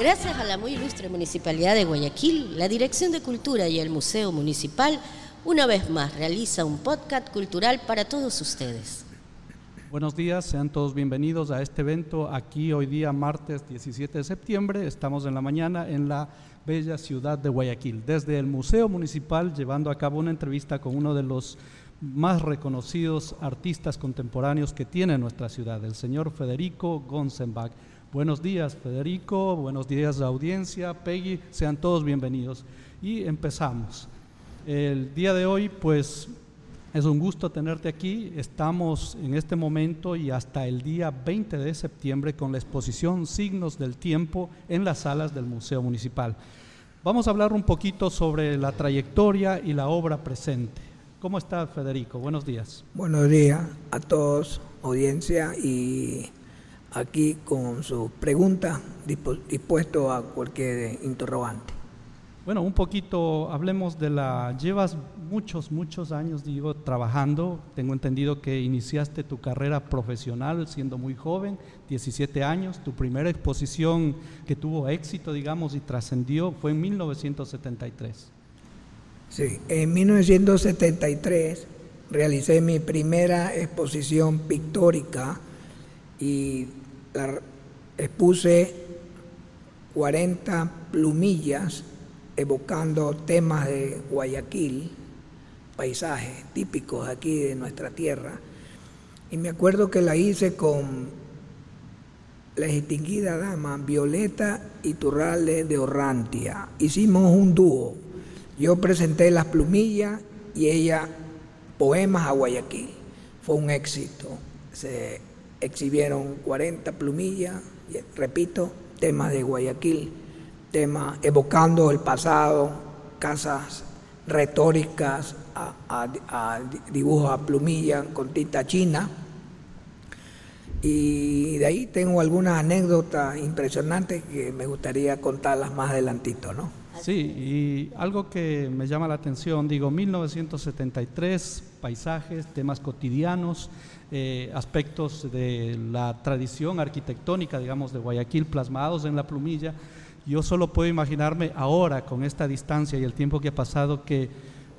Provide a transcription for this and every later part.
Gracias a la muy ilustre Municipalidad de Guayaquil, la Dirección de Cultura y el Museo Municipal una vez más realiza un podcast cultural para todos ustedes. Buenos días, sean todos bienvenidos a este evento aquí hoy día martes 17 de septiembre. Estamos en la mañana en la bella ciudad de Guayaquil, desde el Museo Municipal llevando a cabo una entrevista con uno de los más reconocidos artistas contemporáneos que tiene nuestra ciudad, el señor Federico Gonzenbach. Buenos días, Federico. Buenos días, audiencia. Peggy, sean todos bienvenidos. Y empezamos. El día de hoy, pues, es un gusto tenerte aquí. Estamos en este momento y hasta el día 20 de septiembre con la exposición Signos del Tiempo en las salas del Museo Municipal. Vamos a hablar un poquito sobre la trayectoria y la obra presente. ¿Cómo está Federico? Buenos días. Buenos días a todos, audiencia, y aquí con sus preguntas, dispuesto a cualquier interrogante. Bueno, un poquito hablemos de la... Llevas muchos, muchos años, digo, trabajando. Tengo entendido que iniciaste tu carrera profesional siendo muy joven, 17 años. Tu primera exposición que tuvo éxito, digamos, y trascendió fue en 1973. Sí, en 1973 realicé mi primera exposición pictórica y expuse 40 plumillas evocando temas de Guayaquil, paisajes típicos aquí de nuestra tierra. Y me acuerdo que la hice con la distinguida dama Violeta Iturralde de Orrantia. Hicimos un dúo. Yo presenté las plumillas y ella poemas a Guayaquil. Fue un éxito. Se exhibieron 40 plumillas, repito, temas de Guayaquil, temas evocando el pasado, casas retóricas a, dibujos a plumilla con tinta china. Y de ahí tengo algunas anécdotas impresionantes que me gustaría contarlas más adelantito, ¿no? Sí, y algo que me llama la atención, digo, 1973, paisajes, temas cotidianos, eh, aspectos de la tradición arquitectónica, digamos, de Guayaquil plasmados en la plumilla. Yo solo puedo imaginarme ahora, con esta distancia y el tiempo que ha pasado, que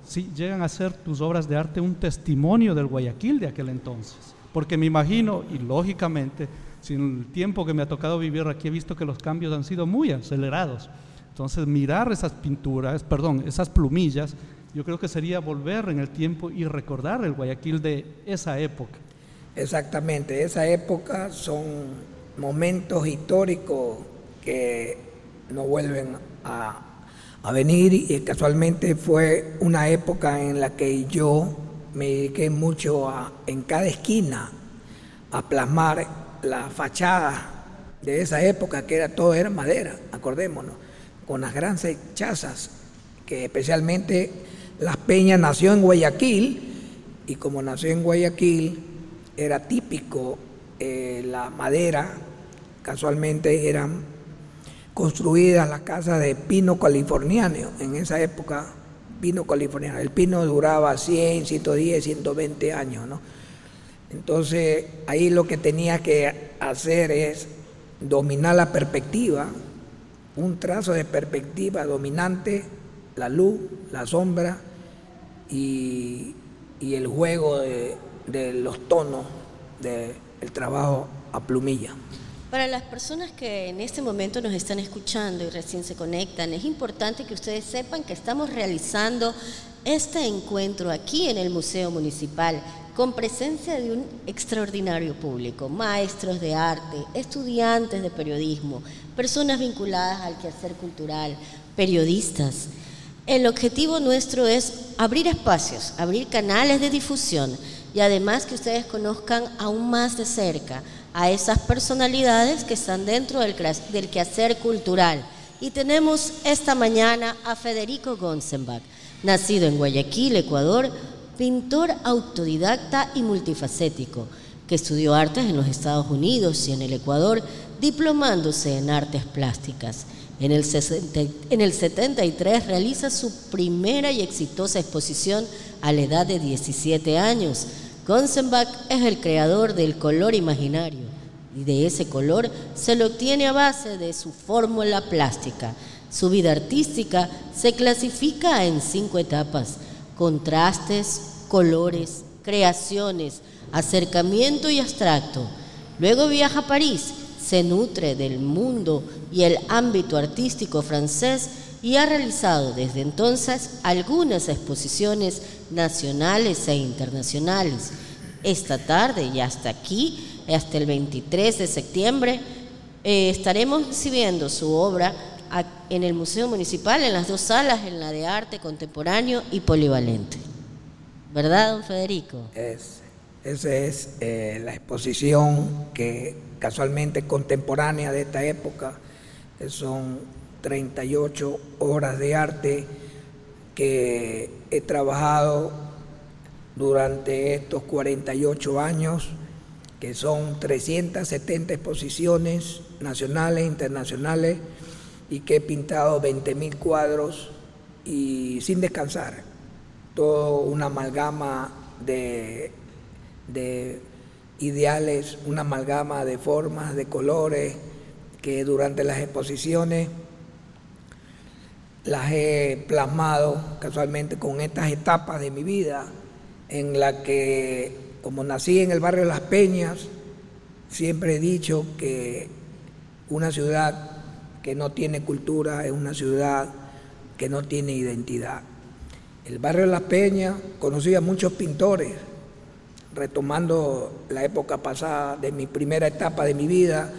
si llegan a ser tus obras de arte un testimonio del Guayaquil de aquel entonces. Porque me imagino, y lógicamente, sin el tiempo que me ha tocado vivir aquí, he visto que los cambios han sido muy acelerados. Entonces, mirar esas pinturas, perdón, esas plumillas, yo creo que sería volver en el tiempo y recordar el Guayaquil de esa época. Exactamente, esa época son momentos históricos que no vuelven a, venir y casualmente fue una época en la que yo me dediqué mucho a, en cada esquina a plasmar la fachada de esa época que era todo era madera, acordémonos, con las grandes chazas, que especialmente Las Peñas nació en Guayaquil y como nació en Guayaquil era típico eh, la madera, casualmente eran construidas las casas de pino californiano, en esa época pino californiano, el pino duraba 100, 110, 120 años, ¿no? Entonces ahí lo que tenía que hacer es dominar la perspectiva, un trazo de perspectiva dominante, la luz, la sombra y el juego de, de los tonos del trabajo a plumilla. Para las personas que en este momento nos están escuchando y recién se conectan, es importante que ustedes sepan que estamos realizando este encuentro aquí en el Museo Municipal con presencia de un extraordinario público, maestros de arte, estudiantes de periodismo, personas vinculadas al quehacer cultural, periodistas. El objetivo nuestro es abrir espacios, abrir canales de difusión y además que ustedes conozcan aún más de cerca a esas personalidades que están dentro del, del quehacer cultural. Y tenemos esta mañana a Federico Gonzenbach, nacido en Guayaquil, Ecuador, pintor autodidacta y multifacético, que estudió artes en los Estados Unidos y en el Ecuador, diplomándose en artes plásticas. En el, en el 73 realiza su primera y exitosa exposición a la edad de 17 años. Gonzenbach es el creador del color imaginario y de ese color se lo obtiene a base de su fórmula plástica. Su vida artística se clasifica en cinco etapas, contrastes, colores, creaciones, acercamiento y abstracto. Luego viaja a París, se nutre del mundo y el ámbito artístico francés y ha realizado desde entonces algunas exposiciones nacionales e internacionales. Esta tarde y hasta aquí, hasta el 23 de septiembre, eh, estaremos exhibiendo su obra en el Museo Municipal, en las dos salas, en la de arte contemporáneo y polivalente. ¿Verdad, don Federico? Es, esa es eh, la exposición que casualmente contemporánea de esta época, son 38 horas de arte que he trabajado durante estos 48 años, que son 370 exposiciones nacionales, e internacionales, y que he pintado 20.000 cuadros y sin descansar. Todo una amalgama de, de ideales, una amalgama de formas, de colores, que durante las exposiciones las he plasmado casualmente con estas etapas de mi vida, en la que, como nací en el barrio Las Peñas, siempre he dicho que una ciudad que no tiene cultura es una ciudad que no tiene identidad. El barrio Las Peñas conocía a muchos pintores, retomando la época pasada de mi primera etapa de mi vida,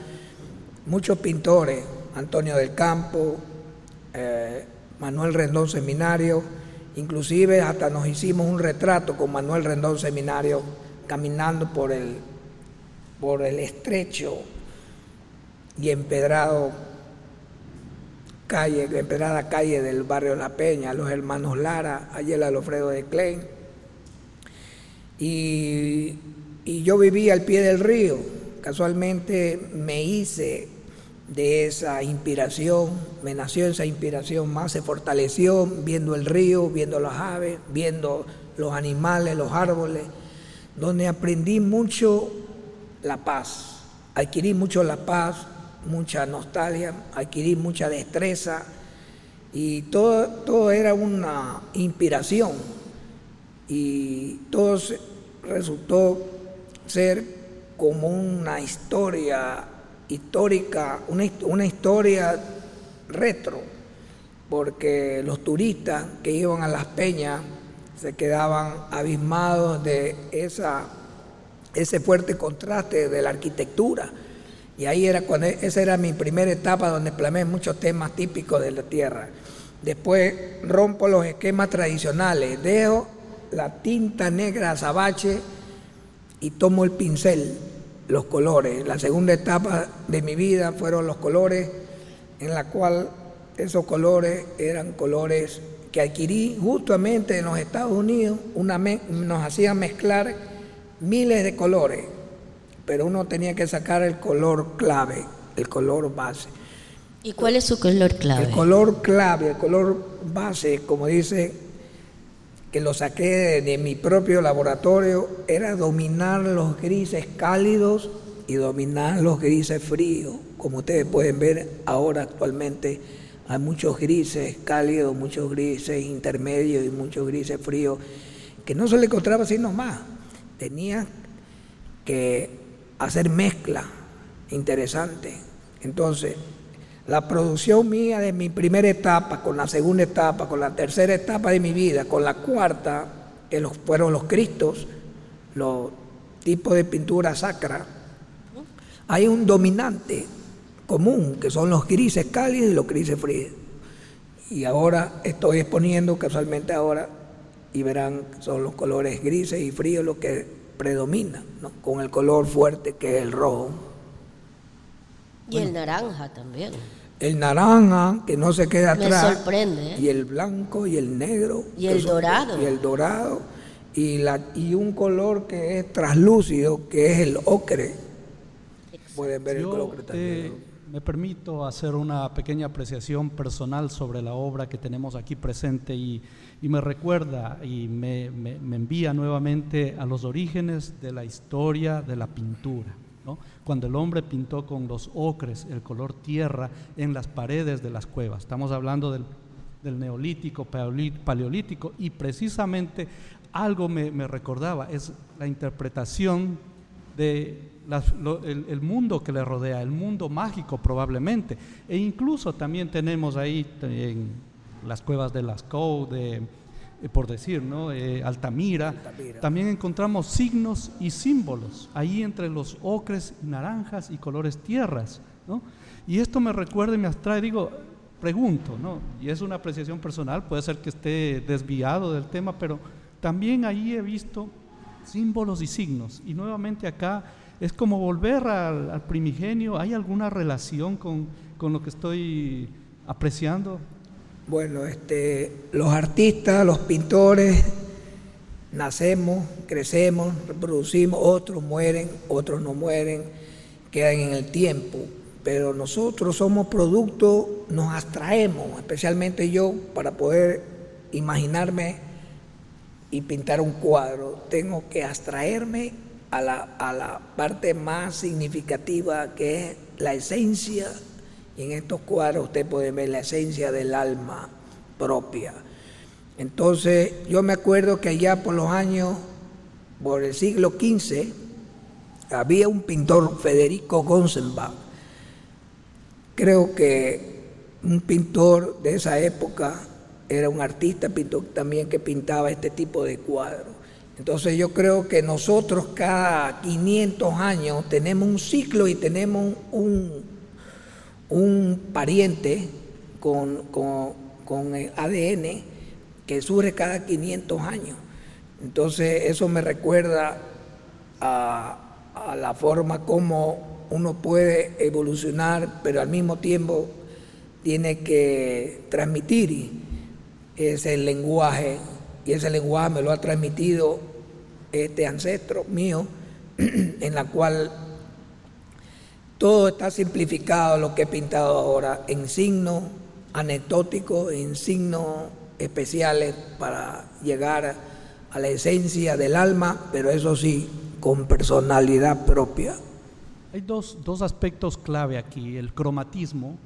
muchos pintores, Antonio del Campo, eh, Manuel Rendón Seminario, inclusive hasta nos hicimos un retrato con Manuel Rendón Seminario caminando por el, por el estrecho y empedrado calle, empedrada calle del barrio La Peña, los hermanos Lara, allí el Alfredo de Klein. Y, y yo vivía al pie del río, casualmente me hice de esa inspiración, me nació esa inspiración más, se fortaleció viendo el río, viendo las aves, viendo los animales, los árboles, donde aprendí mucho la paz, adquirí mucho la paz, mucha nostalgia, adquirí mucha destreza y todo, todo era una inspiración. Y todo resultó ser como una historia histórica, una, historia retro, porque los turistas que iban a las peñas se quedaban abismados de esa, ese fuerte contraste de la arquitectura. Y ahí era cuando esa era mi primera etapa donde plamé muchos temas típicos de la tierra. Después rompo los esquemas tradicionales, dejo la tinta negra azabache y tomo el pincel los colores. La segunda etapa de mi vida fueron los colores, en la cual esos colores eran colores que adquirí justamente en los Estados Unidos, una nos hacían mezclar miles de colores, pero uno tenía que sacar el color clave, el color base. ¿Y cuál es su color clave? El color clave, el color base, como dice que lo saqué de, mi propio laboratorio era dominar los grises cálidos y dominar los grises fríos. Como ustedes pueden ver ahora actualmente hay muchos grises cálidos, muchos grises intermedios y muchos grises fríos que no se le encontraba así nomás. Tenía que hacer mezcla interesante. Entonces, la producción mía de mi primera etapa, con la segunda etapa, con la tercera etapa de mi vida, con la cuarta, que fueron los Cristos, los tipos de pintura sacra, hay un dominante común, que son los grises cálidos y los grises fríos. Y ahora estoy exponiendo casualmente ahora, y verán, son los colores grises y fríos los que predominan, con el color fuerte que es el rojo. Y el naranja también. El naranja, que no se queda atrás. Me sorprende. ¿eh? Y el blanco y el negro. Y el dorado. Y el dorado. Y, la, y un color que es traslúcido, que es el ocre. Pueden ver el color que eh, me permito hacer una pequeña apreciación personal sobre la obra que tenemos aquí presente y, me recuerda y me, envía nuevamente a los orígenes de la historia de la pintura. Cuando el hombre pintó con los ocres, el color tierra, en las paredes de las cuevas. Estamos hablando del, neolítico, paleolítico, y precisamente algo me, recordaba, es la interpretación de el, mundo que le rodea, el mundo mágico probablemente. E incluso también tenemos ahí en las cuevas de Lascaux, de, por decir, ¿no? Eh, Altamira, también encontramos signos y símbolos ahí entre los ocres, naranjas y colores tierras. ¿no? Y esto me recuerda y me abstrae, digo, pregunto, ¿no? y es una apreciación personal, puede ser que esté desviado del tema, pero también ahí he visto símbolos y signos. Y nuevamente acá es como volver al, primigenio. ¿Hay alguna relación con, lo que estoy apreciando? Bueno, este, los artistas, los pintores, nacemos, crecemos, reproducimos, otros mueren, otros no mueren, quedan en el tiempo. Pero nosotros somos producto, nos abstraemos, especialmente yo, para poder imaginarme y pintar un cuadro, tengo que abstraerme a la, parte más significativa que es la esencia, y en estos cuadros usted puede ver la esencia del alma propia. Entonces yo me acuerdo que allá por los años, por el siglo XV, había un pintor, Federico Gonzenbach, creo que un pintor de esa época, era un artista pintor también que pintaba este tipo de cuadros. Entonces yo creo que nosotros cada 500 años tenemos un ciclo y tenemos un, un pariente con, con, el ADN que surge cada 500 años. Entonces eso me recuerda a, a la forma como uno puede evolucionar, pero al mismo tiempo tiene que transmitir ese lenguaje y ese lenguaje me lo ha transmitido este ancestro mío, en la cual todo está simplificado lo que he pintado ahora en signos anecdóticos, en signos especiales para llegar a la esencia del alma, pero eso sí, con personalidad propia. Hay dos, dos aspectos clave aquí, el cromatismo,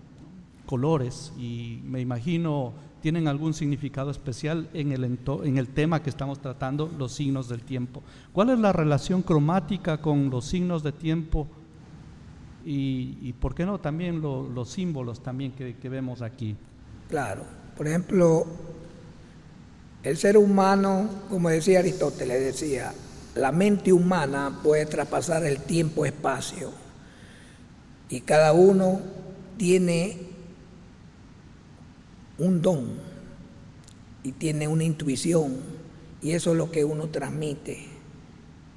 colores, y me imagino tienen algún significado especial en el, en el tema que estamos tratando, los signos del tiempo. ¿Cuál es la relación cromática con los signos de tiempo y, por qué no también los símbolos también que, que vemos aquí? Claro, por ejemplo, el ser humano, como decía Aristóteles, decía, la mente humana puede traspasar el tiempo-espacio y cada uno tiene un don y tiene una intuición y eso es lo que uno transmite,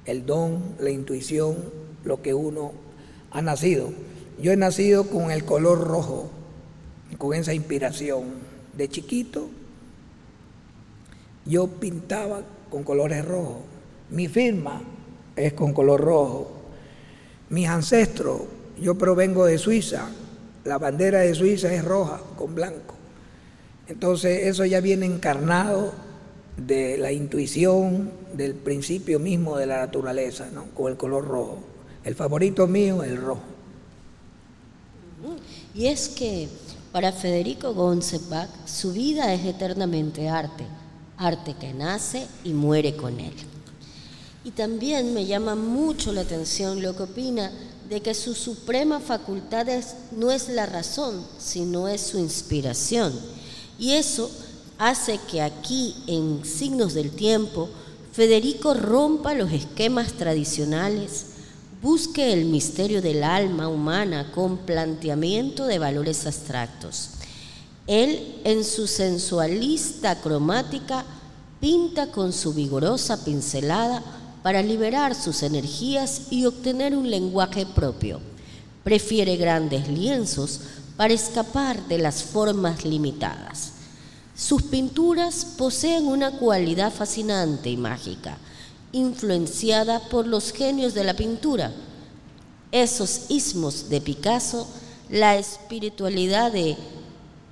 el don, la intuición, lo que uno ha nacido. Yo he nacido con el color rojo, con esa inspiración. De chiquito yo pintaba con colores rojos. Mi firma es con color rojo. Mis ancestros, yo provengo de Suiza, la bandera de Suiza es roja con blanco. Entonces eso ya viene encarnado de la intuición, del principio mismo de la naturaleza, ¿no? con el color rojo. El favorito mío es el rojo. Y es que para Federico Gonzebach su vida es eternamente arte, arte que nace y muere con él. Y también me llama mucho la atención lo que opina de que su suprema facultad no es la razón, sino es su inspiración y eso hace que aquí, en signos del tiempo, Federico rompa los esquemas tradicionales, busque el misterio del alma humana con planteamiento de valores abstractos. Él, en su sensualista cromática, pinta con su vigorosa pincelada para liberar sus energías y obtener un lenguaje propio. Prefiere grandes lienzos para escapar de las formas limitadas. Sus pinturas poseen una cualidad fascinante y mágica, influenciada por los genios de la pintura. esos ismos de Picasso, la espiritualidad de,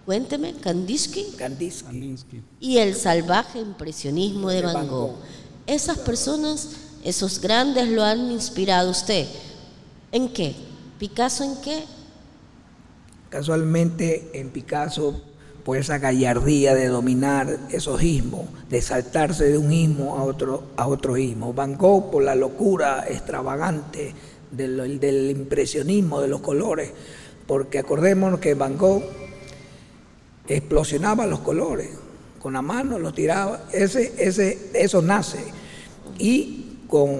cuénteme, Kandinsky, Kandinsky. y el salvaje impresionismo de Van Gogh. Esas personas, esos grandes lo han inspirado a usted. ¿En qué? ¿Picasso en qué? Casualmente en Picasso, por esa gallardía de dominar esos ismos, de saltarse de un ismo a otro, a otro ismo. Van Gogh por la locura extravagante del, impresionismo de los colores, porque acordémonos que Van Gogh explosionaba los colores, con la mano los tiraba, ese, ese, eso nace. Y con,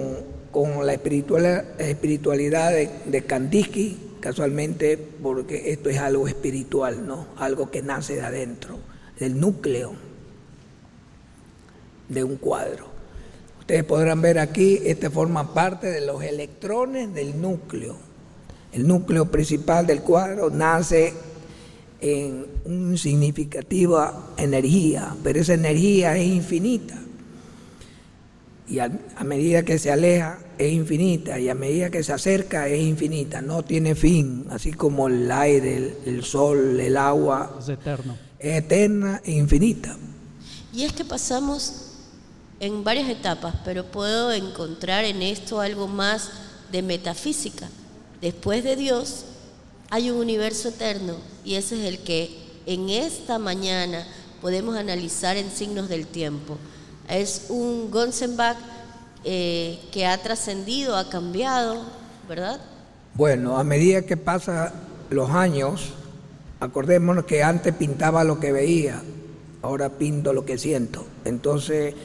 con la espiritualidad, espiritualidad de, de Kandinsky, casualmente, porque esto es algo espiritual, ¿no? Algo que nace de adentro, del núcleo de un cuadro. Ustedes podrán ver aquí, este forma parte de los electrones del núcleo. El núcleo principal del cuadro nace en una significativa energía, pero esa energía es infinita. Y a, a, medida que se aleja es infinita y a medida que se acerca es infinita, no tiene fin, así como el aire, el, el sol, el agua. Es eterno. Es eterna e infinita. Y es que pasamos en varias etapas, pero puedo encontrar en esto algo más de metafísica. Después de Dios hay un universo eterno y ese es el que en esta mañana podemos analizar en signos del tiempo. Es un Gonzenbach eh, que ha trascendido, ha cambiado, ¿verdad? Bueno, a medida que pasan los años, acordémonos que antes pintaba lo que veía, ahora pinto lo que siento. Entonces,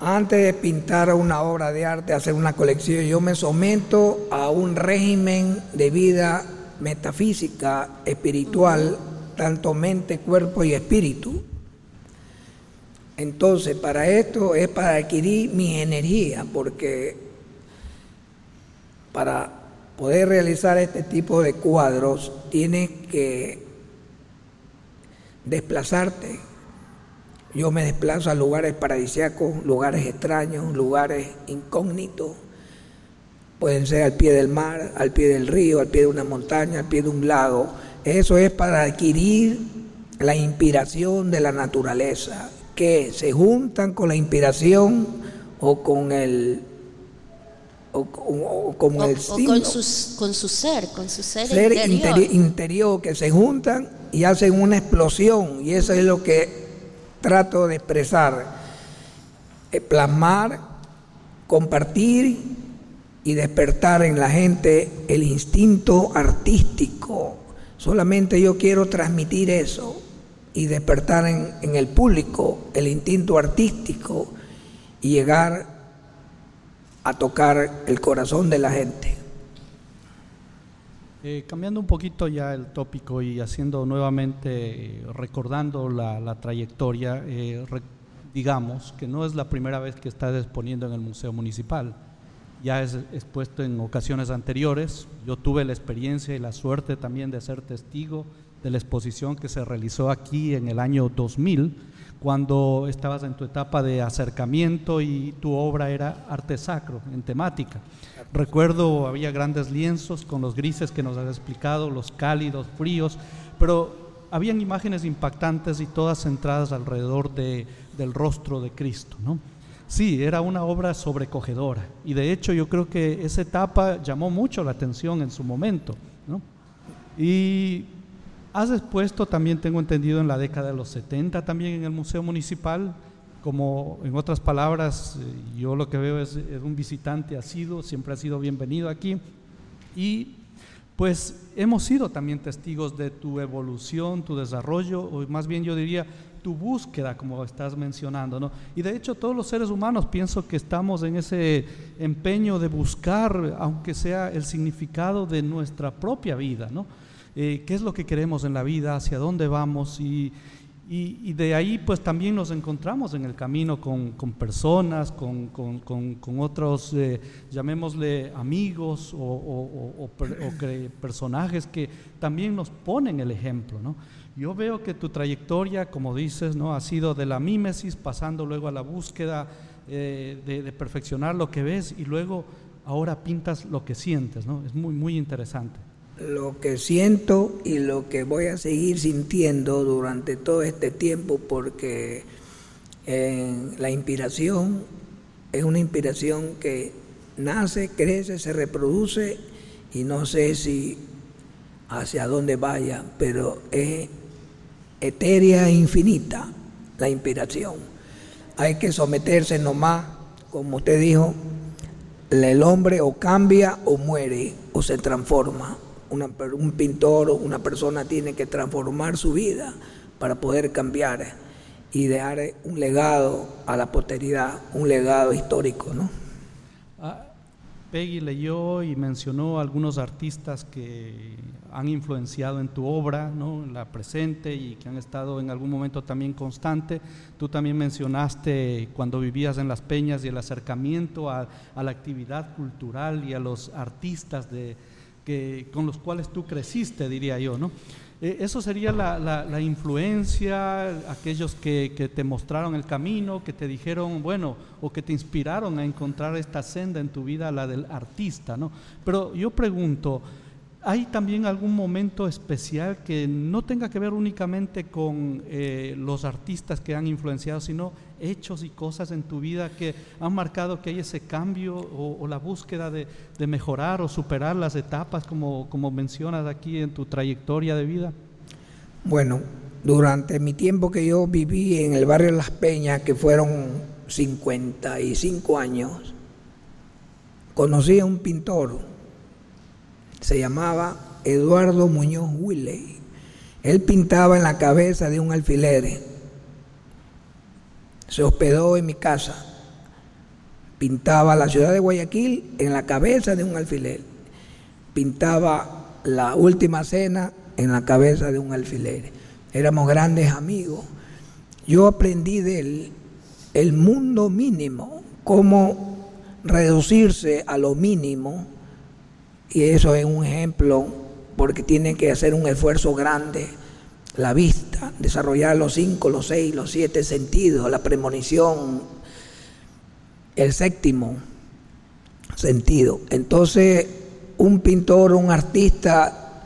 antes de pintar una obra de arte, hacer una colección, yo me someto a un régimen de vida metafísica, espiritual, tanto mente, cuerpo y espíritu. Entonces, para esto es para adquirir mi energía, porque para poder realizar este tipo de cuadros tienes que desplazarte. Yo me desplazo a lugares paradisíacos, lugares extraños, lugares incógnitos. Pueden ser al pie del mar, al pie del río, al pie de una montaña, al pie de un lago. Eso es para adquirir la inspiración de la naturaleza, que se juntan con la inspiración o con el o, o, o con O, el o signo, con, sus- con su ser, con su ser, ser interior. interi- interior que se juntan y hacen una explosión y eso es lo que trato de expresar. Eh, plasmar compartir y despertar en la gente el instinto artístico. Solamente yo quiero transmitir eso y despertar en, en el público el instinto artístico y llegar a tocar el corazón de la gente Eh, cambiando un poquito ya el tópico y haciendo nuevamente, eh, recordando la, la trayectoria, eh, re- digamos que no es la primera vez que estás exponiendo en el Museo Municipal. Ya es expuesto en ocasiones anteriores. Yo tuve la experiencia y la suerte también de ser testigo de la exposición que se realizó aquí en el año 2000, cuando estabas en tu etapa de acercamiento y tu obra era arte sacro, en temática. Recuerdo había grandes lienzos con los grises que nos has explicado, los cálidos, fríos, pero habían imágenes impactantes y todas centradas alrededor de, del rostro de Cristo, ¿no? Sí, era una obra sobrecogedora y de hecho yo creo que esa etapa llamó mucho la atención en su momento, ¿no? Y has expuesto también, tengo entendido, en la década de los 70 también en el Museo Municipal, como en otras palabras, eh, yo lo que veo es, es un visitante asiduo, siempre ha sido bienvenido aquí. Y pues hemos sido también testigos de tu evolución, tu desarrollo, o más bien yo diría tu búsqueda, como estás mencionando, ¿no? Y de hecho todos los seres humanos pienso que estamos en ese empeño de buscar, aunque sea el significado de nuestra propia vida, ¿no? Eh, ¿Qué es lo que queremos en la vida? ¿Hacia dónde vamos? Y, y, de ahí pues también nos encontramos en el camino con, con personas, con, con, con, otros, eh, llamémosle amigos o, o- personajes que también nos ponen el ejemplo, ¿no? Yo veo que tu trayectoria, como dices, ¿no? ha sido de la mímesis, pasando luego a la búsqueda eh, de, de perfeccionar lo que ves y luego ahora pintas lo que sientes, ¿no? Es muy, muy interesante. Lo que siento y lo que voy a seguir sintiendo durante todo este tiempo, porque eh, la inspiración es una inspiración que nace, crece, se reproduce y no sé si hacia dónde vaya, pero es etérea e infinita la inspiración. Hay que someterse nomás, como usted dijo, el hombre o cambia o muere o se transforma. Un pintor o una persona tiene que transformar su vida para poder cambiar y dejar un legado a la posteridad, un legado histórico, ¿no? Ah, Peggy leyó y mencionó algunos artistas que han influenciado en tu obra, ¿no? en la presente y que han estado en algún momento también constante. Tú también mencionaste cuando vivías en Las Peñas y el acercamiento a, la actividad cultural y a los artistas de, que, con los cuales tú creciste, diría yo. ¿no? Eh, eso sería la, influencia, aquellos que, te mostraron el camino, que te dijeron, bueno, o que te inspiraron a encontrar esta senda en tu vida, la del artista, ¿no? Pero yo pregunto, ¿hay también algún momento especial que no tenga que ver únicamente con eh, los artistas que han influenciado, sino hechos y cosas en tu vida que han marcado que hay ese cambio o, la búsqueda de, mejorar o superar las etapas como, como mencionas aquí en tu trayectoria de vida? Bueno, durante mi tiempo que yo viví en el barrio Las Peñas, que fueron 55 años, conocí a un pintor, se llamaba Eduardo Muñoz Willey. Él pintaba en la cabeza de un alfiler se hospedó en mi casa. Pintaba la ciudad de Guayaquil en la cabeza de un alfiler. Pintaba la última cena en la cabeza de un alfiler. Éramos grandes amigos. Yo aprendí de él el mundo mínimo, cómo reducirse a lo mínimo. Y eso es un ejemplo porque tiene que hacer un esfuerzo grande la vista, desarrollar los cinco, los seis, los siete sentidos, la premonición, el séptimo sentido. Entonces, un pintor, un artista,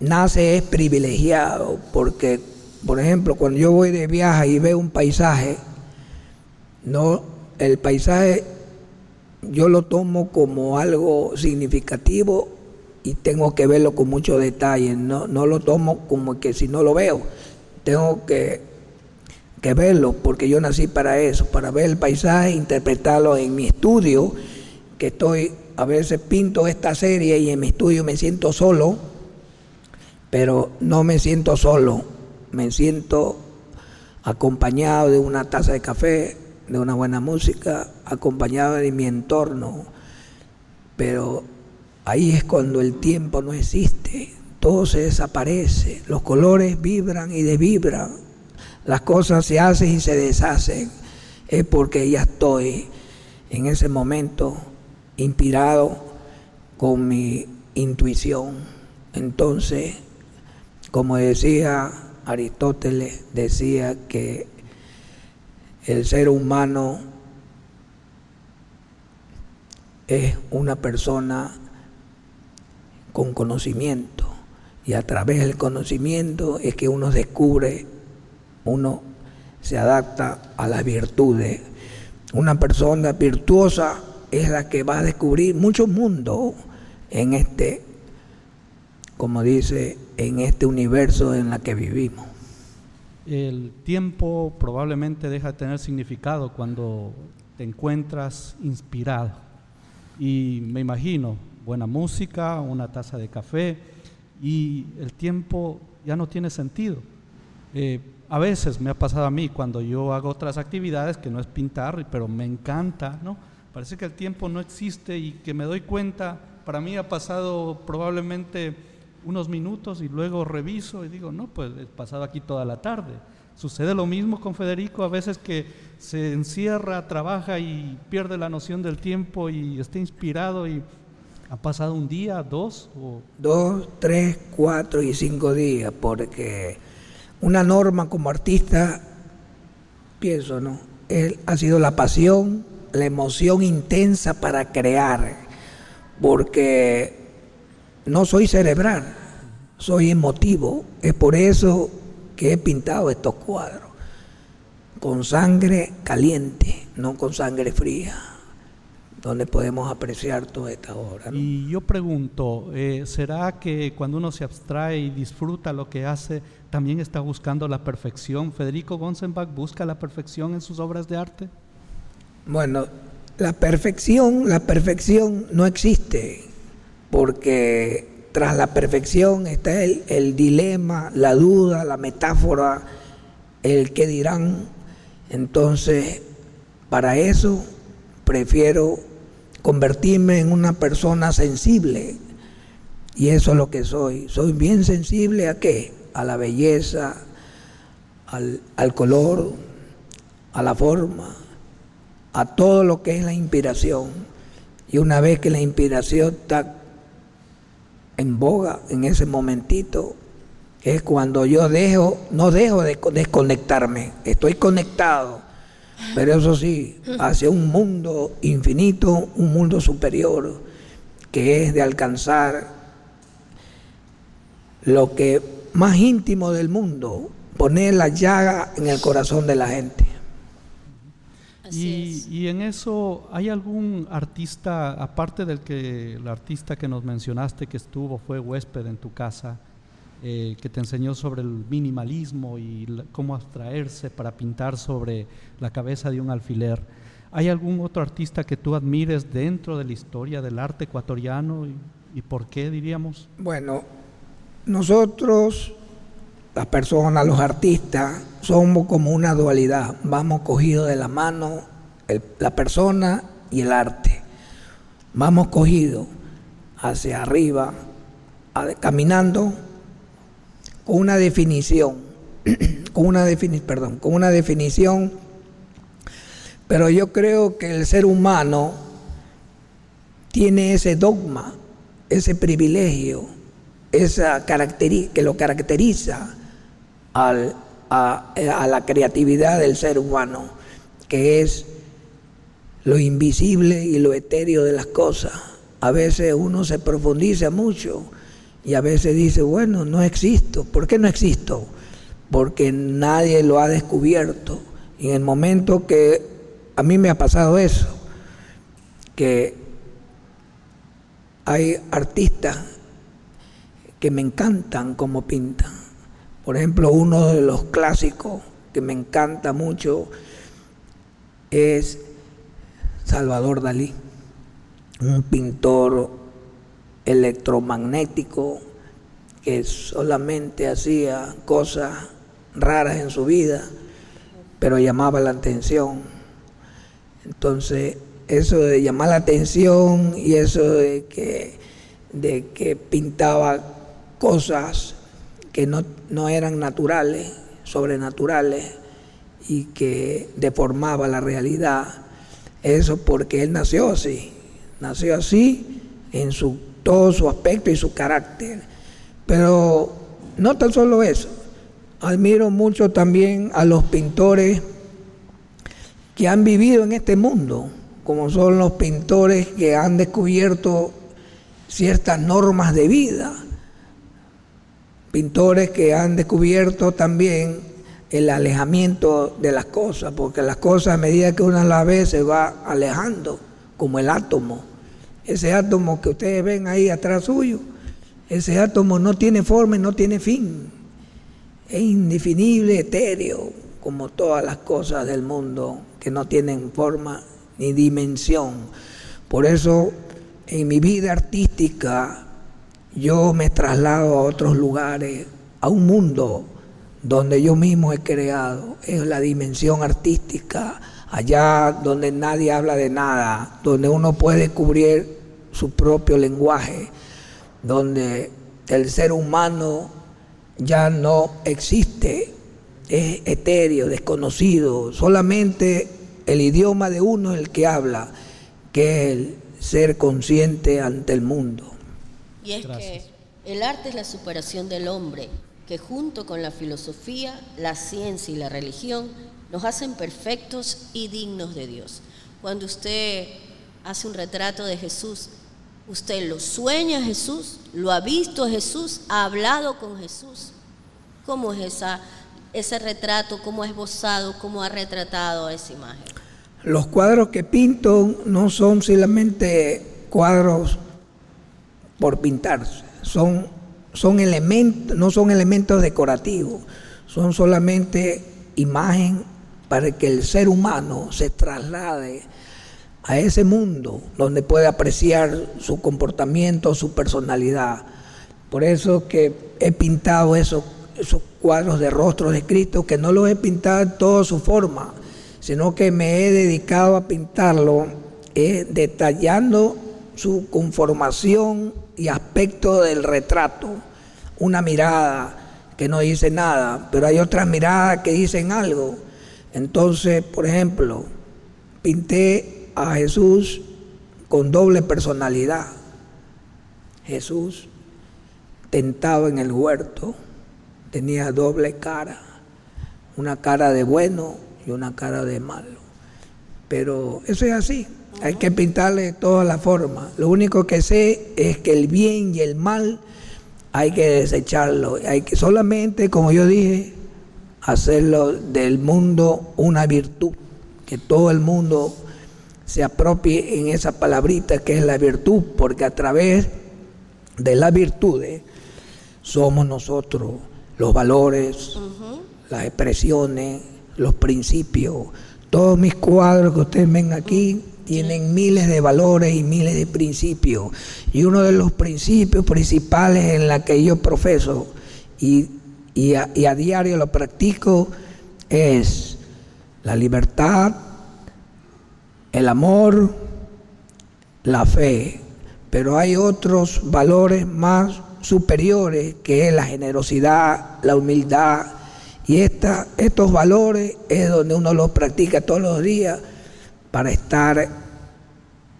nace es privilegiado, porque, por ejemplo, cuando yo voy de viaje y veo un paisaje, no, el paisaje yo lo tomo como algo significativo y tengo que verlo con mucho detalle, no, no lo tomo como que si no lo veo, tengo que, que verlo porque yo nací para eso, para ver el paisaje, interpretarlo en mi estudio, que estoy, a veces pinto esta serie y en mi estudio me siento solo, pero no me siento solo, me siento acompañado de una taza de café, de una buena música, acompañado de mi entorno, pero Ahí es cuando el tiempo no existe, todo se desaparece, los colores vibran y desvibran, las cosas se hacen y se deshacen. Es porque ya estoy en ese momento inspirado con mi intuición. Entonces, como decía Aristóteles, decía que el ser humano es una persona con conocimiento. Y a través del conocimiento es que uno descubre, uno se adapta a las virtudes. Una persona virtuosa es la que va a descubrir mucho mundo en este, como dice, en este universo en la que vivimos. El tiempo probablemente deja de tener significado cuando te encuentras inspirado. Y me imagino, buena música, una taza de café y el tiempo ya no tiene sentido. Eh, a veces me ha pasado a mí cuando yo hago otras actividades que no es pintar, pero me encanta, ¿no? Parece que el tiempo no existe y que me doy cuenta, para mí ha pasado probablemente unos minutos y luego reviso y digo, no, pues he pasado aquí toda la tarde. Sucede lo mismo con Federico, a veces que se encierra, trabaja y pierde la noción del tiempo y está inspirado y ¿Ha pasado un día, dos? Dos, tres, cuatro y cinco días, porque una norma como artista, pienso, ¿no? Él ha sido la pasión, la emoción intensa para crear. porque no soy cerebral, soy emotivo. Es por eso que he pintado estos cuadros, con sangre caliente, no con sangre fría, donde podemos apreciar toda esta obra. Y yo pregunto, eh, ¿será que cuando uno se abstrae y disfruta lo que hace, también está buscando la perfección? ¿Federico Gonzenbach busca la perfección en sus obras de arte? Bueno, la perfección, la perfección no existe, porque tras la perfección está el, el dilema, la duda, la metáfora, el que dirán. Entonces, para eso prefiero convertirme en una persona sensible. Y eso es lo que soy. Soy bien sensible a qué? A la belleza, al, al color, a la forma, a todo lo que es la inspiración. Y una vez que la inspiración está en boga, en ese momentito, es cuando yo dejo, no dejo de desconectarme, estoy conectado, pero eso sí, hacia un mundo infinito, un mundo superior, que es de alcanzar lo que más íntimo del mundo, poner la llaga en el corazón de la gente. Y, en eso, ¿hay algún artista, aparte del que el artista que nos mencionaste que estuvo, fue huésped en tu casa, eh, que te enseñó sobre el minimalismo y cómo abstraerse para pintar sobre la cabeza de un alfiler? ¿Hay algún otro artista que tú admires dentro de la historia del arte ecuatoriano y, y por qué diríamos? Bueno, nosotros, las personas, los artistas, somos como una dualidad, vamos cogidos de la mano la persona y el arte. Vamos cogidos hacia arriba, caminando con una definición, con una perdón, con una definición, pero yo creo que el ser humano tiene ese dogma, ese privilegio, esa que lo caracteriza al a, la creatividad del ser humano, que es lo invisible y lo etéreo de las cosas. A veces uno se profundiza mucho y a veces dice, bueno, no existo. ¿Por qué no existo? Porque nadie lo ha descubierto. Y en el momento que a mí me ha pasado eso, que hay artistas que me encantan como pintan por ejemplo, uno de los clásicos que me encanta mucho es Salvador Dalí, un pintor electromagnético que solamente hacía cosas raras en su vida, pero llamaba la atención. Entonces, eso de llamar la atención y eso de que, de que pintaba cosas que no, eran naturales, sobrenaturales, y que deformaba la realidad. Eso porque él nació así, nació así en su, todo su aspecto y su carácter. Pero no tan solo eso, admiro mucho también a los pintores que han vivido en este mundo, como son los pintores que han descubierto ciertas normas de vida, pintores que han descubierto también el alejamiento de las cosas, porque las cosas a medida que uno las ve se va alejando, como el átomo. Ese átomo que ustedes ven ahí atrás suyo, ese átomo no tiene forma y no tiene fin. Es indefinible, etéreo, como todas las cosas del mundo que no tienen forma ni dimensión. Por eso en mi vida artística yo me traslado a otros lugares, a un mundo donde yo mismo he creado, es la dimensión artística, allá donde nadie habla de nada, donde uno puede cubrir su propio lenguaje, donde el ser humano ya no existe, es etéreo, desconocido, solamente el idioma de uno es el que habla, que es el ser consciente ante el mundo. Y es que el arte es la superación del hombre, que junto con la filosofía, la ciencia y la religión nos hacen perfectos y dignos de Dios. Cuando usted hace un retrato de Jesús, Usted lo sueña Jesús, lo ha visto Jesús, ha hablado con Jesús. ¿Cómo es ese retrato? ¿Cómo ha esbozado? ¿Cómo ha retratado esa imagen? Los cuadros que pinto no son solamente cuadros por pintarse, son, son no son elementos decorativos, son solamente imagen para que el ser humano se traslade a ese mundo donde puede apreciar su comportamiento, su personalidad. Por eso que he pintado esos, cuadros de rostros de Cristo, que no los he pintado en toda su forma, sino que me he dedicado a pintarlo eh, detallando su conformación y aspecto del retrato. Una mirada que no dice nada, pero hay otras miradas que dicen algo. Entonces, por ejemplo, pinté a Jesús con doble personalidad. Jesús tentado en el huerto tenía doble cara, una cara de bueno y una cara de malo. Pero eso es así, hay que pintarle toda la forma. Lo único que sé es que el bien y el mal hay que desecharlo, hay que solamente, como yo dije, hacerlo del mundo una virtud, que todo el mundo se apropie en esa palabrita que es la virtud, porque a través de las virtudes somos nosotros los valores, las expresiones, los principios. Todos mis cuadros que ustedes ven aquí tienen miles de valores y miles de principios. Y uno de los principios principales en la que yo profeso y, y a diario lo practico es la libertad, el amor, la fe, pero hay otros valores más superiores que es la generosidad, la humildad, y estos valores es donde uno los practica todos los días para estar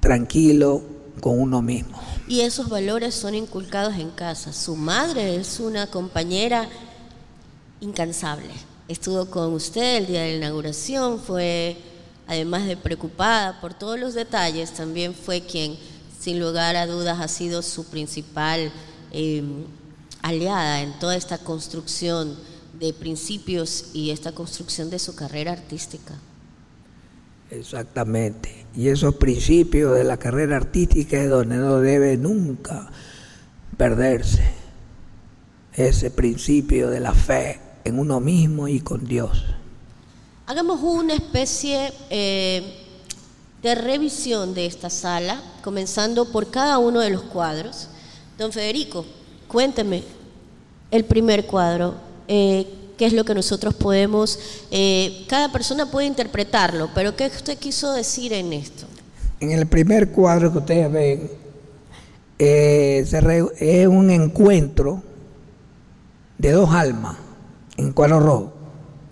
tranquilo con uno mismo. Y esos valores son inculcados en casa. Su madre es una compañera incansable. Estuvo con usted el día de la inauguración, fue además de preocupada por todos los detalles, también fue quien, sin lugar a dudas, ha sido su principal em, aliada en toda esta construcción de principios y esta construcción de su carrera artística. Exactamente. Y esos principios de la carrera artística es donde no debe nunca perderse. Ese principio de la fe en uno mismo y con Dios. Hagamos una especie eh, de revisión de esta sala, comenzando por cada uno de los cuadros. Don Federico, cuénteme el primer cuadro. Eh, ¿Qué es lo que nosotros podemos, eh, cada persona puede interpretarlo, pero qué usted quiso decir en esto? En el primer cuadro que ustedes ven, es un encuentro de dos almas en cuadro rojo,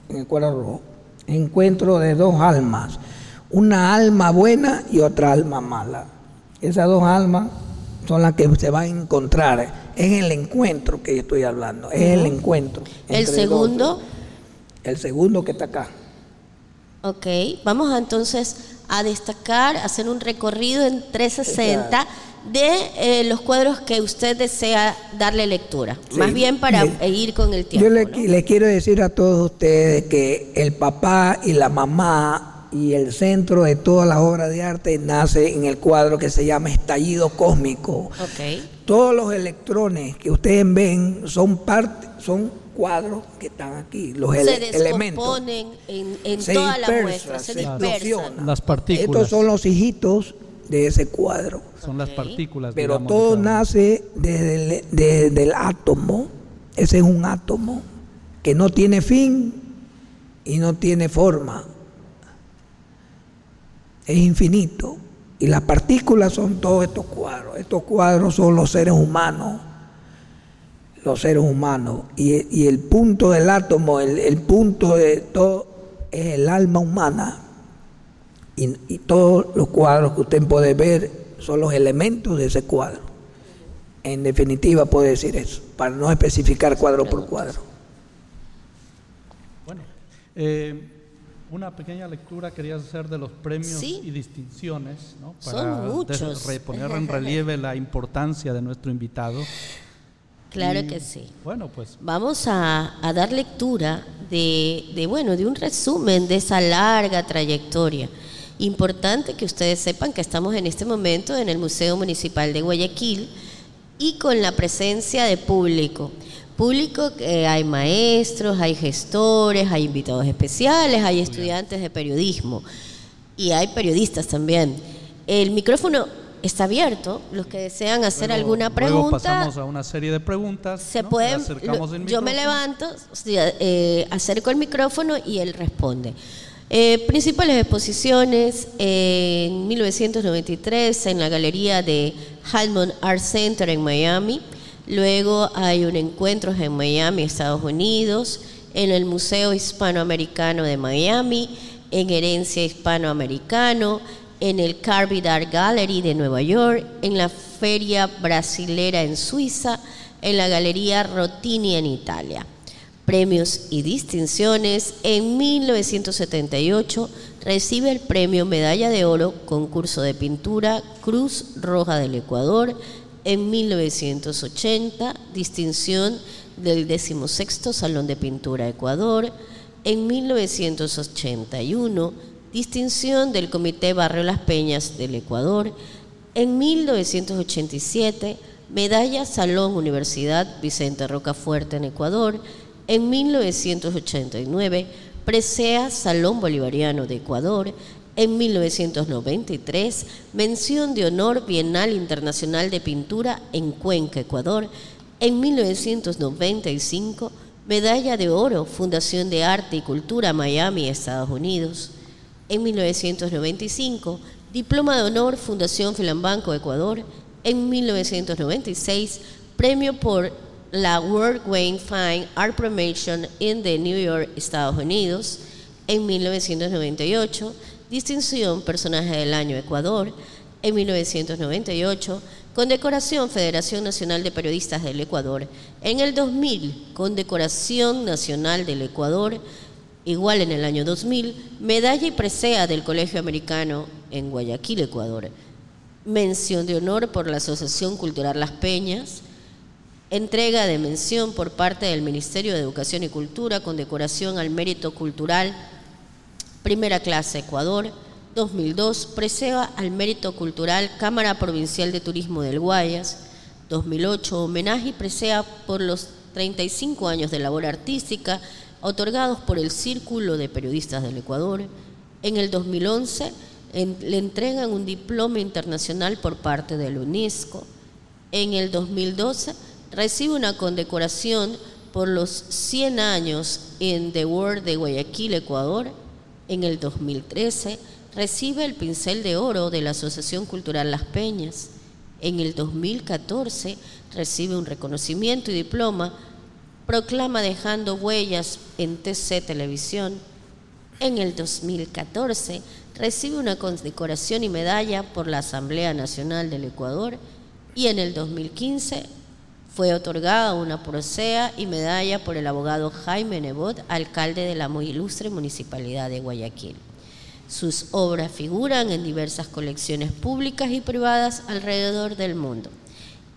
en el cuadro rojo encuentro de dos almas, una alma buena y otra alma mala. Esas dos almas son las que se van a encontrar. Es el encuentro que yo estoy hablando, es el encuentro. ¿El segundo? El segundo que está acá. Ok, vamos entonces a destacar, hacer un recorrido en 360 de eh, los cuadros que usted desea darle lectura. Más bien para ir con el tiempo. Yo le, quiero decir a todos ustedes que el papá y la mamá y el centro de todas las obras de arte nace en el cuadro que se llama estallido cósmico. Todos los electrones que ustedes ven son parte, son cuadros que están aquí, los se elementos. en, en toda la muestra, se, dispersan. Las partículas. Estos son los hijitos de ese cuadro. Son las partículas. Pero todo nace desde el, átomo. Ese es un átomo que no tiene fin y no tiene forma. Es infinito. Y las partículas son todos estos cuadros. Estos cuadros son los seres humanos. Los seres humanos. Y, el punto del átomo, el, el punto de todo, es el alma humana y, todos los cuadros que usted puede ver son los elementos de ese cuadro. En definitiva, puedo decir eso, para no especificar cuadro por cuadro. Bueno, eh, Una pequeña lectura querías hacer de los premios Sí. y distinciones, ¿no? Son muchos. des- reponer en relieve la importancia de nuestro invitado. Claro Y, que sí. Bueno, pues Vamos a, a dar lectura de, de, bueno, de un resumen de esa larga trayectoria. Importante que ustedes sepan que estamos en este momento en el Museo Municipal de Guayaquil y con la presencia de público. Público que hay maestros, hay gestores, hay invitados especiales, hay estudiantes de periodismo y hay periodistas también. El micrófono está abierto. Los que desean hacer luego- alguna luego pregunta pasamos a una serie de preguntas. se ¿no? pueden, lo- yo me levanto, eh, acerco el micrófono y él responde. Eh, principales exposiciones en 1993 en la galería de Halmon Art Center en Miami. Luego hay un encuentro en Miami, Estados Unidos, en el Museo Hispanoamericano de Miami, en Herencia Hispanoamericano, en el Carvid Art Gallery de Nueva York, en la Feria Brasilera en Suiza, en la Galería Rotini en Italia. Premios y distinciones. En 1978 recibe el premio Medalla de Oro, concurso de pintura Cruz Roja del Ecuador. En 1980, distinción del 16 Salón de Pintura Ecuador. En 1981, distinción del Comité Barrio Las Peñas del Ecuador. En 1987, medalla Salón Universidad Vicente Rocafuerte en Ecuador. En 1989, presea Salón Bolivariano de Ecuador. En 1993, mención de honor Bienal Internacional de Pintura en Cuenca, Ecuador. En 1995, medalla de oro Fundación de Arte y Cultura Miami, Estados Unidos. En 1995, diploma de honor Fundación Filambanco, Ecuador. En 1996, premio por la World Wayne Fine Art Promotion in the New York, Estados Unidos. En 1998, distinción Personaje del Año Ecuador. En 1998, condecoración Federación Nacional de Periodistas del Ecuador. En el 2000, condecoración Nacional del Ecuador. Igual en el año 2000, medalla y presea del Colegio Americano en Guayaquil, Ecuador. Mención de honor por la Asociación Cultural Las Peñas. Entrega de mención por parte del Ministerio de Educación y Cultura, condecoración al mérito cultural, primera clase Ecuador. 2002, presea al mérito cultural, Cámara Provincial de Turismo del Guayas. 2008, homenaje y presea por los 35 años de labor artística otorgados por el Círculo de Periodistas del Ecuador. En el 2011 en- le entregan un diploma internacional por parte de la UNESCO. En el 2012 recibe una condecoración por los 100 años en The World de Guayaquil, Ecuador. En el 2013 recibe el pincel de oro de la Asociación Cultural Las Peñas. En el 2014 recibe un reconocimiento y diploma, proclama dejando huellas en TC Televisión. En el 2014 recibe una condecoración y medalla por la Asamblea Nacional del Ecuador y en el 2015 fue otorgada una prosea y medalla por el abogado Jaime Nebot, alcalde de la muy ilustre municipalidad de Guayaquil. Sus obras figuran en diversas colecciones públicas y privadas alrededor del mundo.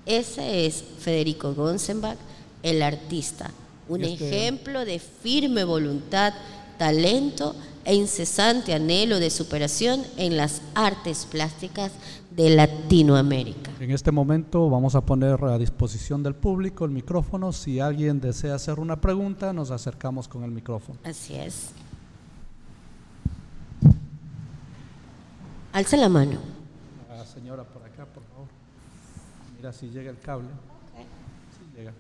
Ese es Federico Gonzenbach, el artista, un este- ejemplo de firme voluntad, talento e incesante anhelo de superación en las artes plásticas de Latinoamérica. En este momento vamos a poner a disposición del público el micrófono. Si alguien desea hacer una pregunta, nos acercamos con el micrófono. Así es. Alza la mano. La señora por acá, por favor. Mira si llega el cable. Sí llega.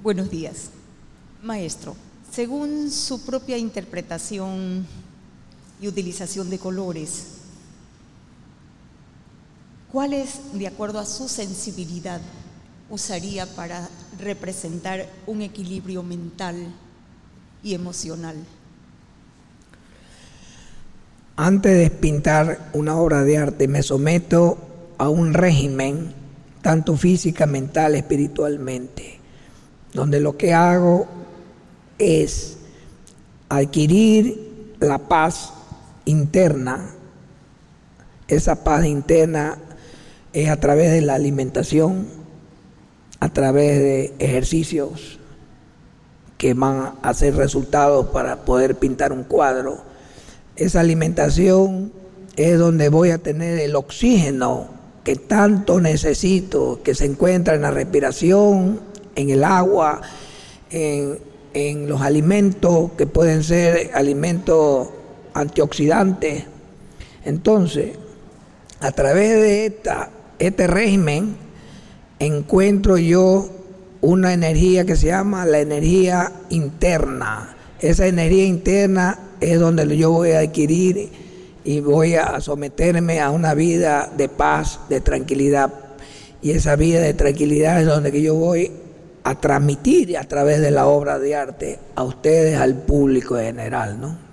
Buenos días. Maestro, según su propia interpretación y utilización de colores, ¿cuáles, de acuerdo a su sensibilidad, usaría para representar un equilibrio mental y emocional? Antes de pintar una obra de arte me someto a un régimen, tanto física, mental, espiritualmente, donde lo que hago es adquirir la paz interna. Esa paz interna es a través de la alimentación, a través de ejercicios que van a hacer resultados para poder pintar un cuadro. Esa alimentación es donde voy a tener el oxígeno que tanto necesito, que se encuentra en la respiración, en el agua, en, en los alimentos que pueden ser alimentos antioxidantes. Entonces, a través de esta, este régimen, encuentro yo una energía que se llama la energía interna. Esa energía interna es donde yo voy a adquirir y voy a someterme a una vida de paz, de tranquilidad. Y esa vida de tranquilidad es donde yo voy a transmitir a través de la obra de arte a ustedes, al público en general, ¿no?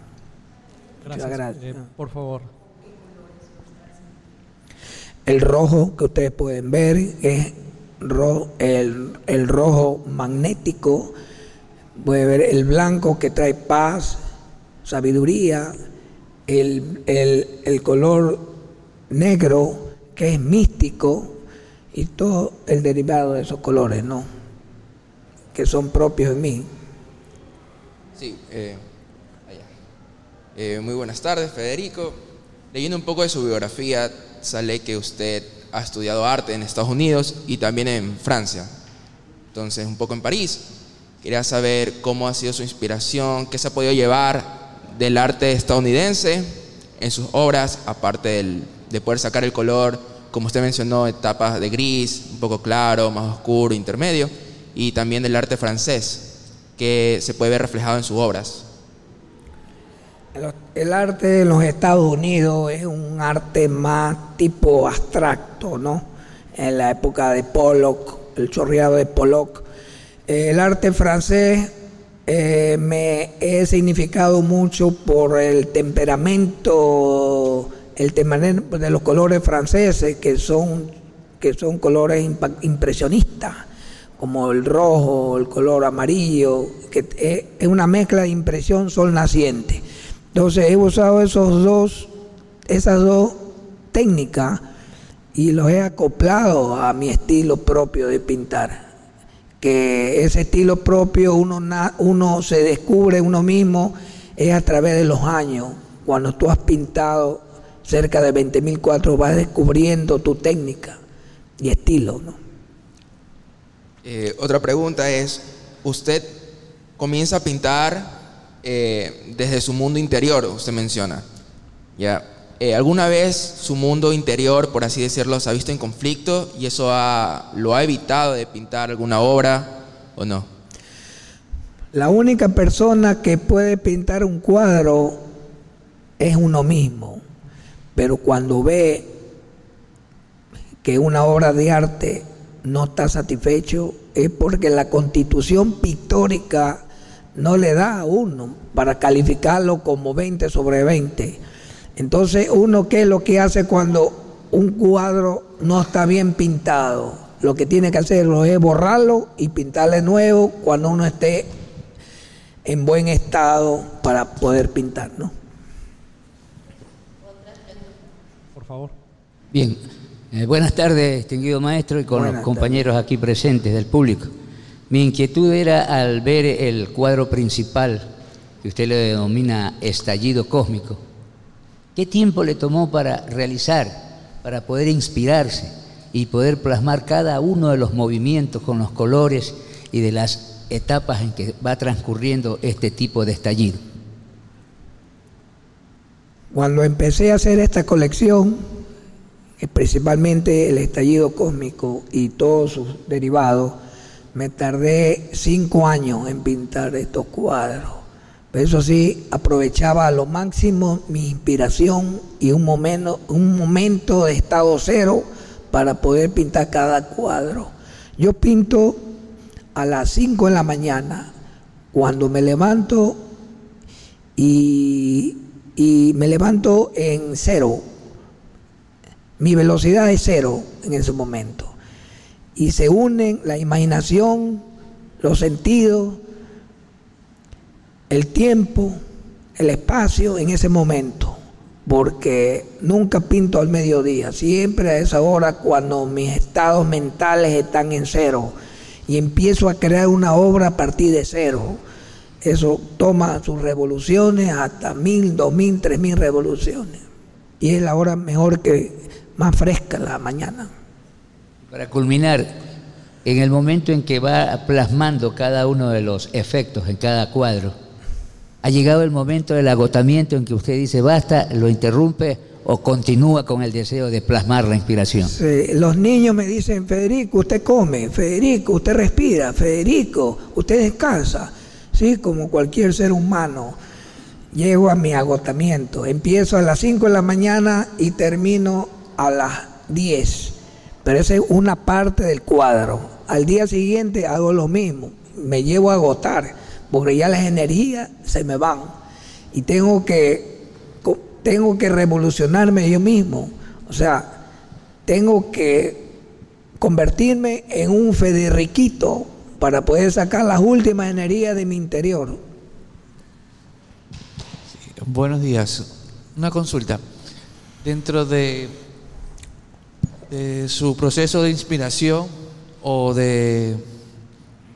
Gracias. Eh, por favor. El rojo que ustedes pueden ver es el, el rojo magnético. Puede ver el blanco que trae paz, sabiduría. El, el, el color negro que es místico y todo el derivado de esos colores, ¿no? Que son propios de mí. Sí, eh, eh, muy buenas tardes, Federico. Leyendo un poco de su biografía, sale que usted ha estudiado arte en Estados Unidos y también en Francia. Entonces, un poco en París. Quería saber cómo ha sido su inspiración, qué se ha podido llevar del arte estadounidense en sus obras, aparte de poder sacar el color, como usted mencionó, etapas de gris, un poco claro, más oscuro, intermedio, y también del arte francés, que se puede ver reflejado en sus obras. El arte en los Estados Unidos es un arte más tipo abstracto, ¿no? En la época de Pollock, el chorreado de Pollock. El arte francés eh, me he significado mucho por el temperamento, el temperamento de los colores franceses, que son, que son colores impresionistas, como el rojo, el color amarillo, que es una mezcla de impresión sol naciente. Entonces he usado esos dos, esas dos técnicas y los he acoplado a mi estilo propio de pintar. Que ese estilo propio uno, se descubre uno mismo es a través de los años. Cuando tú has pintado cerca de 20.000 cuadros vas descubriendo tu técnica y estilo. ¿no? Eh, otra pregunta es, ¿usted comienza a pintar eh, desde su mundo interior, usted menciona. ¿ya? Eh, ¿Alguna vez su mundo interior, por así decirlo, se ha visto en conflicto y eso lo ha evitado de pintar alguna obra o no? La única persona que puede pintar un cuadro es uno mismo, pero cuando ve que una obra de arte no está satisfecho es porque la constitución pictórica no le da a uno para calificarlo como 20 sobre 20. Entonces, uno qué es lo que hace cuando un cuadro no está bien pintado? Lo que tiene que hacerlo es borrarlo y pintarle nuevo cuando uno esté en buen estado para poder pintar, ¿no? Por favor. Bien, eh, buenas tardes, distinguido maestro, y con los compañeros aquí presentes del público. Mi inquietud era al ver el cuadro principal, que usted le denomina estallido cósmico, ¿qué tiempo le tomó para realizar, para poder inspirarse y poder plasmar cada uno de los movimientos con los colores y de las etapas en que va transcurriendo este tipo de estallido? Cuando empecé a hacer esta colección, eh, principalmente el estallido cósmico y todos sus derivados, me tardé cinco años en pintar estos cuadros. Pero eso sí, aprovechaba a lo máximo mi inspiración y un momento, un momento de estado cero para poder pintar cada cuadro. Yo pinto a las 5 de la mañana, cuando me levanto y, y me levanto en cero. Mi velocidad es cero en ese momento y se unen la imaginación los sentidos, el tiempo, el espacio en ese momento, porque nunca pinto al mediodía, siempre a esa hora cuando mis estados mentales están en cero y empiezo a crear una obra a partir de cero. Eso toma sus revoluciones hasta mil, dos mil, tres mil revoluciones. Y es la hora mejor que más fresca la mañana. Para culminar, en el momento en que va plasmando cada uno de los efectos en cada cuadro, ha llegado el momento del agotamiento en que usted dice basta, lo interrumpe o continúa con el deseo de plasmar la inspiración. Los niños me dicen, Federico, usted come, Federico, usted respira, Federico, usted descansa, sí, como cualquier ser humano. Llego a mi agotamiento, empiezo a las 5 de la mañana y termino a las 10, pero esa es una parte del cuadro. Al día siguiente hago lo mismo, me llevo a agotar, porque ya las energías se me van y tengo que tengo que revolucionarme yo mismo. O sea, tengo que convertirme en un Federiquito para poder sacar las últimas energías de mi interior. buenos días. Una consulta. Dentro de, de, su proceso de inspiración o de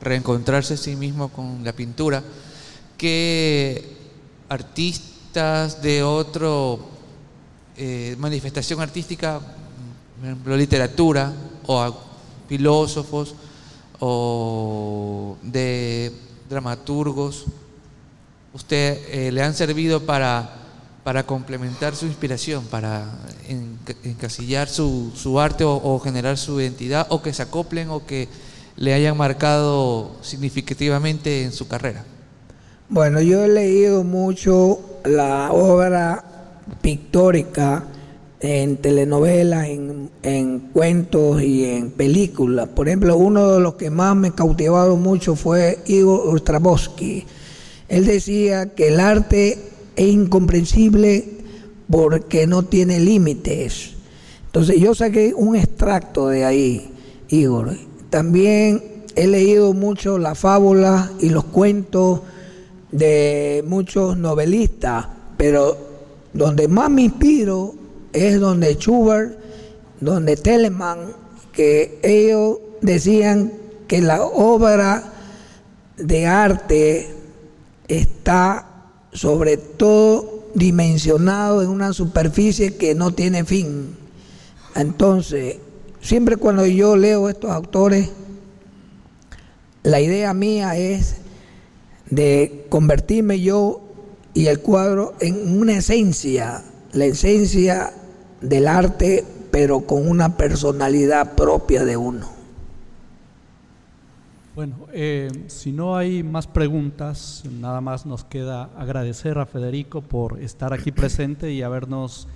reencontrarse a sí mismo con la pintura, ¿qué artista de otra eh, manifestación artística, por ejemplo, literatura, o filósofos, o de dramaturgos, usted eh, le han servido para, para complementar su inspiración, para encasillar su, su arte o, generar su identidad, o que se acoplen o que le hayan marcado significativamente en su carrera? Bueno, yo he leído mucho la obra pictórica en telenovelas, en, cuentos y en películas. Por ejemplo, uno de los que más me cautivado mucho fue Igor Ostravsky. Él decía que el arte es incomprensible porque no tiene límites. Entonces yo saqué un extracto de ahí, Igor. También he leído mucho las fábulas y los cuentos de muchos novelistas, pero donde más me inspiro es donde Schubert, donde Telemann, que ellos decían que la obra de arte está sobre todo dimensionado en una superficie que no tiene fin. Entonces, siempre cuando yo leo estos autores, la idea mía es de convertirme yo y el cuadro en una esencia, la esencia del arte, pero con una personalidad propia de uno. Bueno, eh, si no hay más preguntas, nada más nos queda agradecer a Federico por estar aquí presente y habernos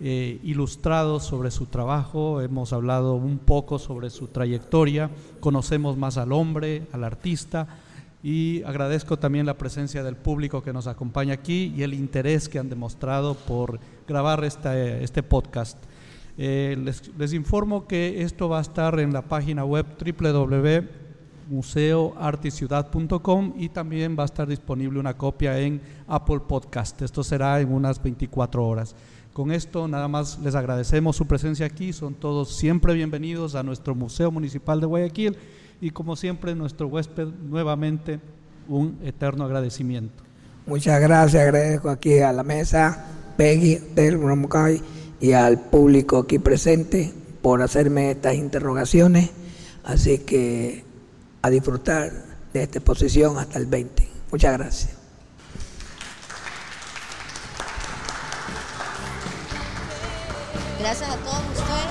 eh, ilustrado sobre su trabajo. Hemos hablado un poco sobre su trayectoria, conocemos más al hombre, al artista y agradezco también la presencia del público que nos acompaña aquí y el interés que han demostrado por grabar este podcast. Eh, les, informo que esto va a estar en la página web www.museoarticiudad.com y también va a estar disponible una copia en Apple Podcast. Esto será en unas 24 horas. Con esto nada más les agradecemos su presencia aquí. Son todos siempre bienvenidos a nuestro Museo Municipal de Guayaquil y como siempre nuestro huésped nuevamente un eterno agradecimiento. Muchas gracias, agradezco aquí a la mesa, Peggy del Romocay y al público aquí presente por hacerme estas interrogaciones, así que a disfrutar de esta exposición hasta el 20. Muchas gracias. Gracias a todos ustedes.